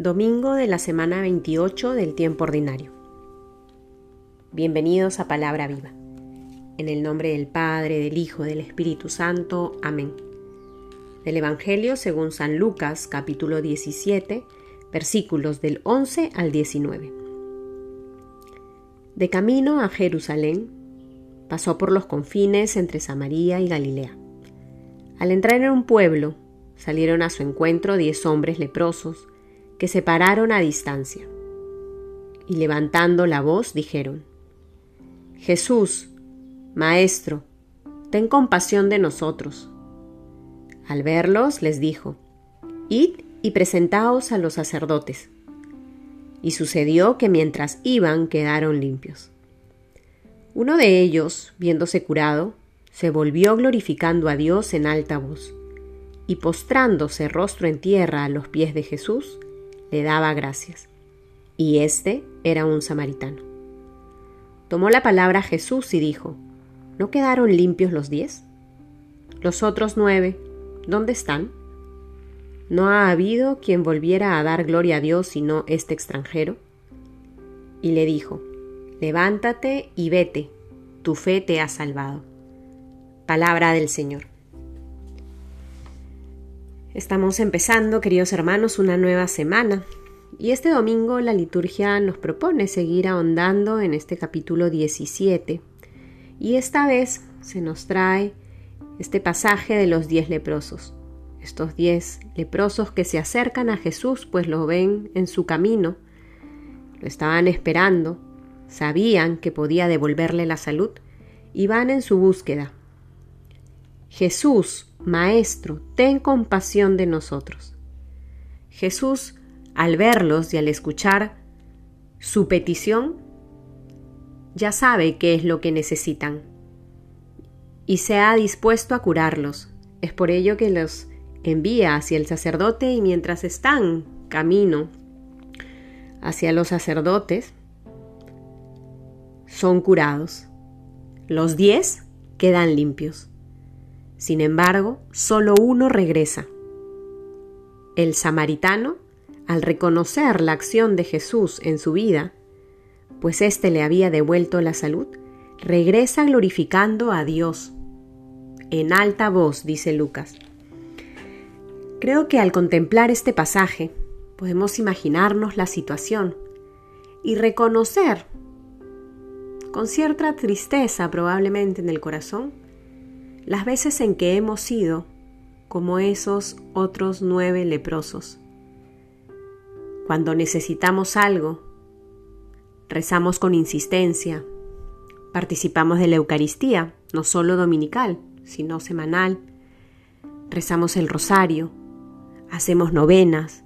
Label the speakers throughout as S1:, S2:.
S1: Domingo de la semana 28 del tiempo ordinario. Bienvenidos a Palabra Viva. En el nombre del Padre, del Hijo, del Espíritu Santo. Amén. Del Evangelio según San Lucas, capítulo 17, versículos del 11 al 19. De camino a Jerusalén, pasó por los confines entre Samaria y Galilea. Al entrar en un pueblo, salieron a su encuentro diez hombres leprosos, que se pararon a distancia. Y levantando la voz dijeron, Jesús, Maestro, ten compasión de nosotros. Al verlos les dijo, Id y presentaos a los sacerdotes. Y sucedió que mientras iban quedaron limpios. Uno de ellos, viéndose curado, se volvió glorificando a Dios en alta voz, y postrándose rostro en tierra a los pies de Jesús, le daba gracias. Y este era un samaritano. Tomó la palabra Jesús y dijo, ¿no quedaron limpios los diez? Los otros nueve, ¿dónde están? ¿No ha habido quien volviera a dar gloria a Dios sino este extranjero? Y le dijo, levántate y vete, tu fe te ha salvado. Palabra del Señor. Estamos empezando, queridos hermanos, una nueva semana y este domingo la liturgia nos propone seguir ahondando en este capítulo 17 y esta vez se nos trae este pasaje de los diez leprosos. Estos diez leprosos que se acercan a Jesús pues lo ven en su camino, lo estaban esperando, sabían que podía devolverle la salud y van en su búsqueda. Jesús Maestro, ten compasión de nosotros. Jesús, al verlos y al escuchar su petición, ya sabe qué es lo que necesitan y se ha dispuesto a curarlos. Es por ello que los envía hacia el sacerdote y mientras están camino hacia los sacerdotes, son curados. Los diez quedan limpios. Sin embargo, solo uno regresa. El samaritano, al reconocer la acción de Jesús en su vida, pues éste le había devuelto la salud, regresa glorificando a Dios. En alta voz, dice Lucas. Creo que al contemplar este pasaje podemos imaginarnos la situación y reconocer, con cierta tristeza probablemente en el corazón, las veces en que hemos sido como esos otros nueve leprosos. Cuando necesitamos algo, rezamos con insistencia, participamos de la Eucaristía, no solo dominical, sino semanal, rezamos el rosario, hacemos novenas,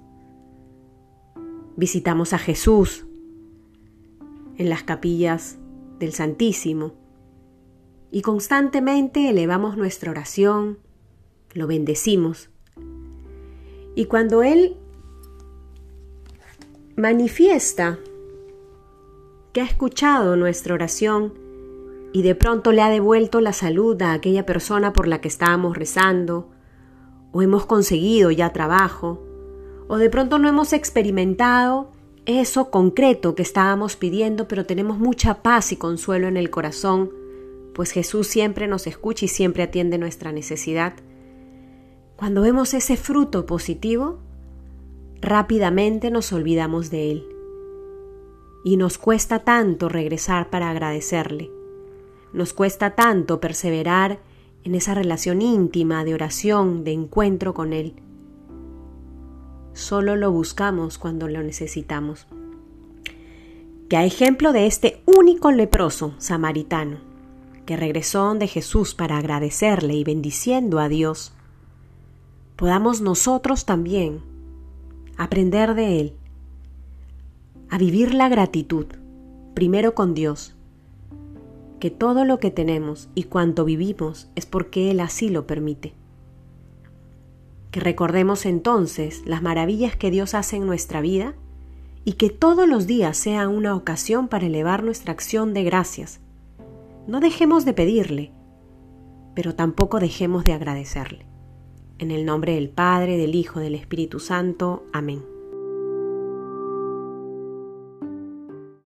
S1: visitamos a Jesús en las capillas del Santísimo, y constantemente elevamos nuestra oración, lo bendecimos. Y cuando Él manifiesta que ha escuchado nuestra oración y de pronto le ha devuelto la salud a aquella persona por la que estábamos rezando, o hemos conseguido ya trabajo, o de pronto no hemos experimentado eso concreto que estábamos pidiendo, pero tenemos mucha paz y consuelo en el corazón, pues Jesús siempre nos escucha y siempre atiende nuestra necesidad. Cuando vemos ese fruto positivo, rápidamente nos olvidamos de Él. Y nos cuesta tanto regresar para agradecerle. Nos cuesta tanto perseverar en esa relación íntima de oración, de encuentro con Él. Solo lo buscamos cuando lo necesitamos. Que a ejemplo de este único leproso samaritano, que regresó de Jesús para agradecerle y bendiciendo a Dios, podamos nosotros también aprender de Él, a vivir la gratitud, primero con Dios, que todo lo que tenemos y cuanto vivimos es porque Él así lo permite. Que recordemos entonces las maravillas que Dios hace en nuestra vida y que todos los días sea una ocasión para elevar nuestra acción de gracias no dejemos de pedirle, pero tampoco dejemos de agradecerle. En el nombre del Padre, del Hijo, del Espíritu Santo. Amén.